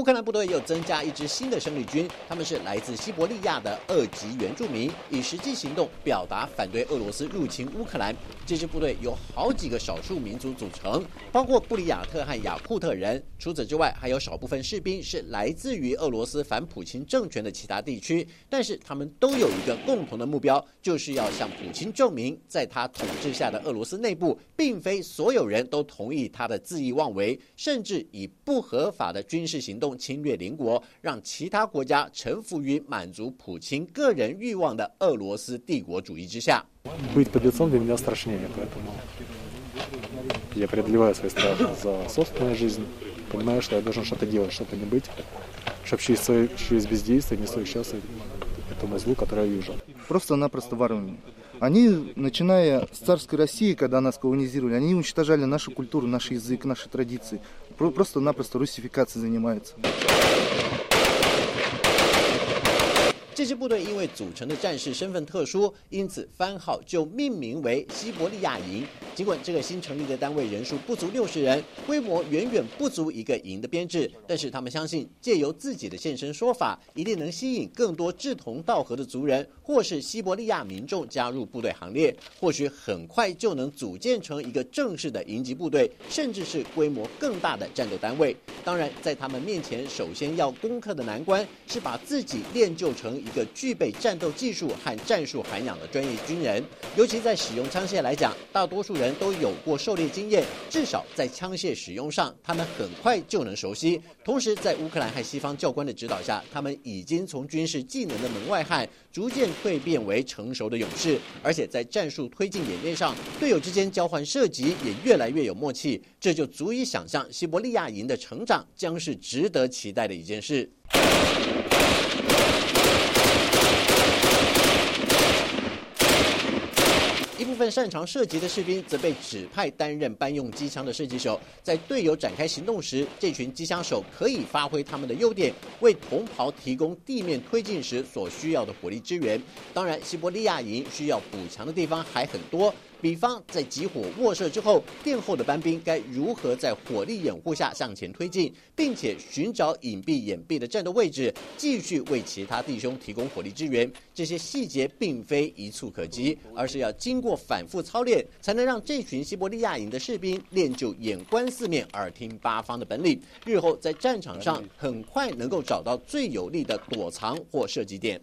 乌克兰部队又增加一支新的生力军，他们是来自西伯利亚的二级原住民，以实际行动表达反对俄罗斯入侵乌克兰。这支部队由好几个少数民族组成，包括布里亚特和雅库特人。除此之外，还有少部分士兵是来自于俄罗斯反普京政权的其他地区。但是他们都有一个共同的目标，就是要向普京证明，在他统治下的俄罗斯内部，并非所有人都同意他的恣意妄为，甚至以不合法的军事行动侵略邻国，让其他国家臣服于满足普京个人欲望的俄罗斯帝国主义之下。Быть под лицом для меня страшнее, поэтому я преодолеваю свой страх за собственную жизнь, понимаю, что я должен что-то делать, что-то не быть, чтобы через, свое, через бездействие не соучаствовать этому злу, которое я вижу. Просто-напросто воруем. Они, начиная с царской России, когда нас колонизировали, они уничтожали нашу культуру, наш язык, наши традиции. Просто-напросто русификацией занимаются. 这支部队因为组成的战士身份特殊，因此番号就命名为西伯利亚营。尽管这个新成立的单位人数不足六十人，规模远远不足一个营的编制，但是他们相信，借由自己的现身说法，一定能吸引更多志同道合的族人或是西伯利亚民众加入部队行列。或许很快就能组建成一个正式的营级部队，甚至是规模更大的战斗单位。当然，在他们面前，首先要攻克的难关是把自己练就成一个具备战斗技术和战术涵养的专业军人。尤其在使用枪械来讲，大多数人都有过狩猎经验，至少在枪械使用上，他们很快就能熟悉。同时，在乌克兰和西方教官的指导下，他们已经从军事技能的门外汉，逐渐蜕变为成熟的勇士。而且在战术推进演练上，队友之间交换射击也越来越有默契，这就足以想象西伯利亚营的成长将是值得期待的一件事。部分擅长射击的士兵则被指派担任搬用机枪的射击手，在队友展开行动时，这群机枪手可以发挥他们的优点，为同袍提供地面推进时所需要的火力支援。当然，西伯利亚营需要补强的地方还很多。比方在集火卧射之后，殿后的班兵该如何在火力掩护下向前推进，并且寻找隐蔽掩蔽的战斗位置，继续为其他弟兄提供火力支援？这些细节并非一触可及，而是要经过反复操练，才能让这群西伯利亚营的士兵练就眼观四面、耳听八方的本领，日后在战场上很快能够找到最有利的躲藏或射击点。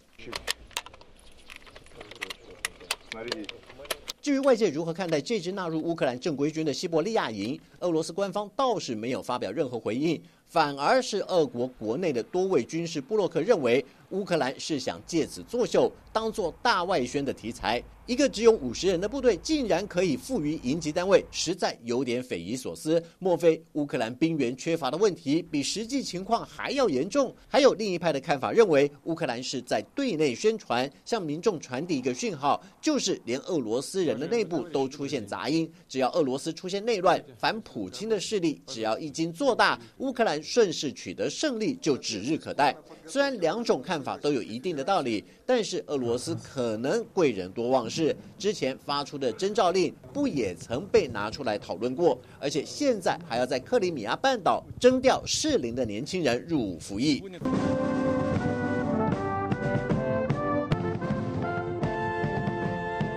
至于外界如何看待这支纳入乌克兰正规军的西伯利亚营，俄罗斯官方倒是没有发表任何回应，反而是俄国国内的多位军事布洛克认为，乌克兰是想借此作秀，当做大外宣的题材。一个只有五十人的部队，竟然可以赋予营级单位，实在有点匪夷所思。莫非乌克兰兵员缺乏的问题比实际情况还要严重？还有另一派的看法认为，乌克兰是在对内宣传，向民众传递一个讯号，就是连俄罗斯人的内部都出现杂音，只要俄罗斯出现内乱，反普京的势力只要一经做大，乌克兰顺势取得胜利就指日可待。虽然两种看法都有一定的道理，但是俄罗斯可能贵人多忘事。之前发出的征召令不也曾被拿出来讨论过？而且现在还要在克里米亚半岛征调适龄的年轻人入伍服役。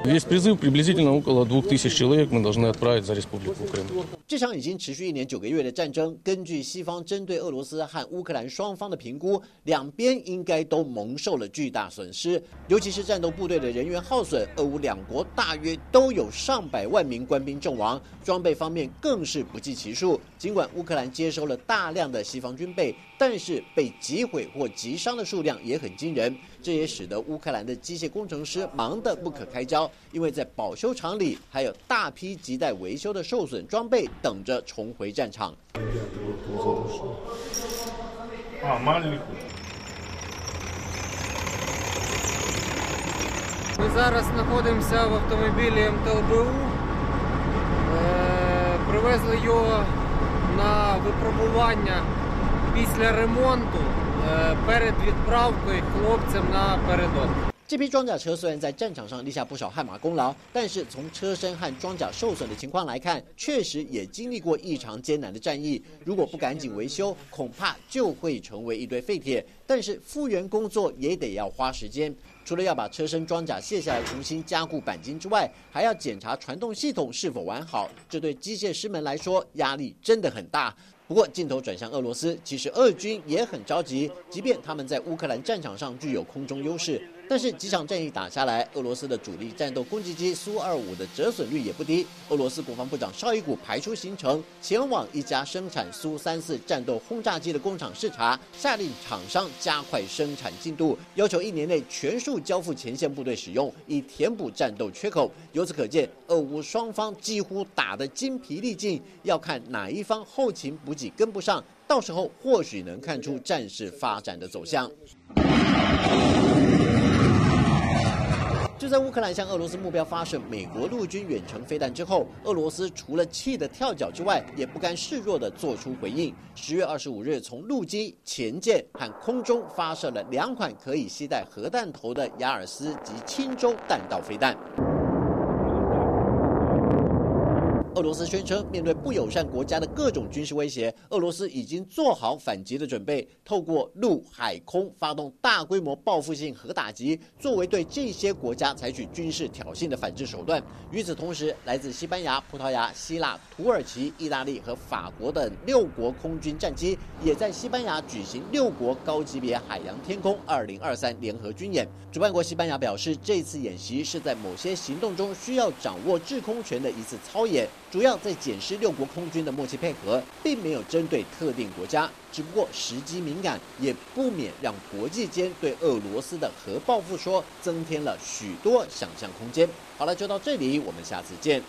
Весь призыв приблизительно около двух тысяч человек мы должны отправить за Республику Крым. 这场已经持续一年九个月的战争，根据西方针对俄罗斯和乌克兰双方的评估，两边应该都蒙受了巨大损失，尤其是战斗部队的人员耗损，俄乌两国大约都有上百万名官兵阵亡，装备方面更是不计其数。尽管乌克兰接收了大量的西方军备，但是被击毁或击伤的数量也很惊人，这也使得乌克兰的机械工程师忙得不可开交， 因为在保修厂里还有大批亟待维修的受损装备。等着重回战场。Ми зараз знаходимося в автомобілі МТЛБУ. Привезли його на випробування після ремонту перед відправкою хлопцям на передок. 这批装甲车虽然在战场上立下不少汗马功劳，但是从车身和装甲受损的情况来看，确实也经历过异常艰难的战役。如果不赶紧维修，恐怕就会成为一堆废铁。但是复原工作也得要花时间，除了要把车身装甲卸下来重新加固钣金之外，还要检查传动系统是否完好。这对机械师们来说压力真的很大。不过镜头转向俄罗斯，其实俄军也很着急，即便他们在乌克兰战场上具有空中优势。但是几场战役打下来，俄罗斯的主力战斗攻击机苏二五的折损率也不低。俄罗斯国防部长绍伊古排出行程，前往一家生产苏三四战斗轰炸机的工厂视察，下令厂商加快生产进度，要求一年内全数交付前线部队使用，以填补战斗缺口。由此可见，俄乌双方几乎打得精疲力尽，要看哪一方后勤补给跟不上，到时候或许能看出战事发展的走向。就在乌克兰向俄罗斯目标发射美国陆军远程飞弹之后，俄罗斯除了气得跳脚之外，也不甘示弱地做出回应。十月二十五日，从陆基、前舰和空中发射了两款可以携带核弹头的雅尔斯及轻舟弹道飞弹。俄罗斯宣称，面对不友善国家的各种军事威胁，俄罗斯已经做好反击的准备，透过陆海空发动大规模报复性核打击，作为对这些国家采取军事挑衅的反制手段。与此同时，来自西班牙、葡萄牙、希腊、土耳其、意大利和法国等六国空军战机，也在西班牙举行六国高级别海洋天空二零二三联合军演。主办国西班牙表示，这次演习是在某些行动中需要掌握制空权的一次操演。主要在检视六国空军的默契配合，并没有针对特定国家，只不过时机敏感，也不免让国际间对俄罗斯的核报复说增添了许多想象空间。好了，就到这里，我们下次见。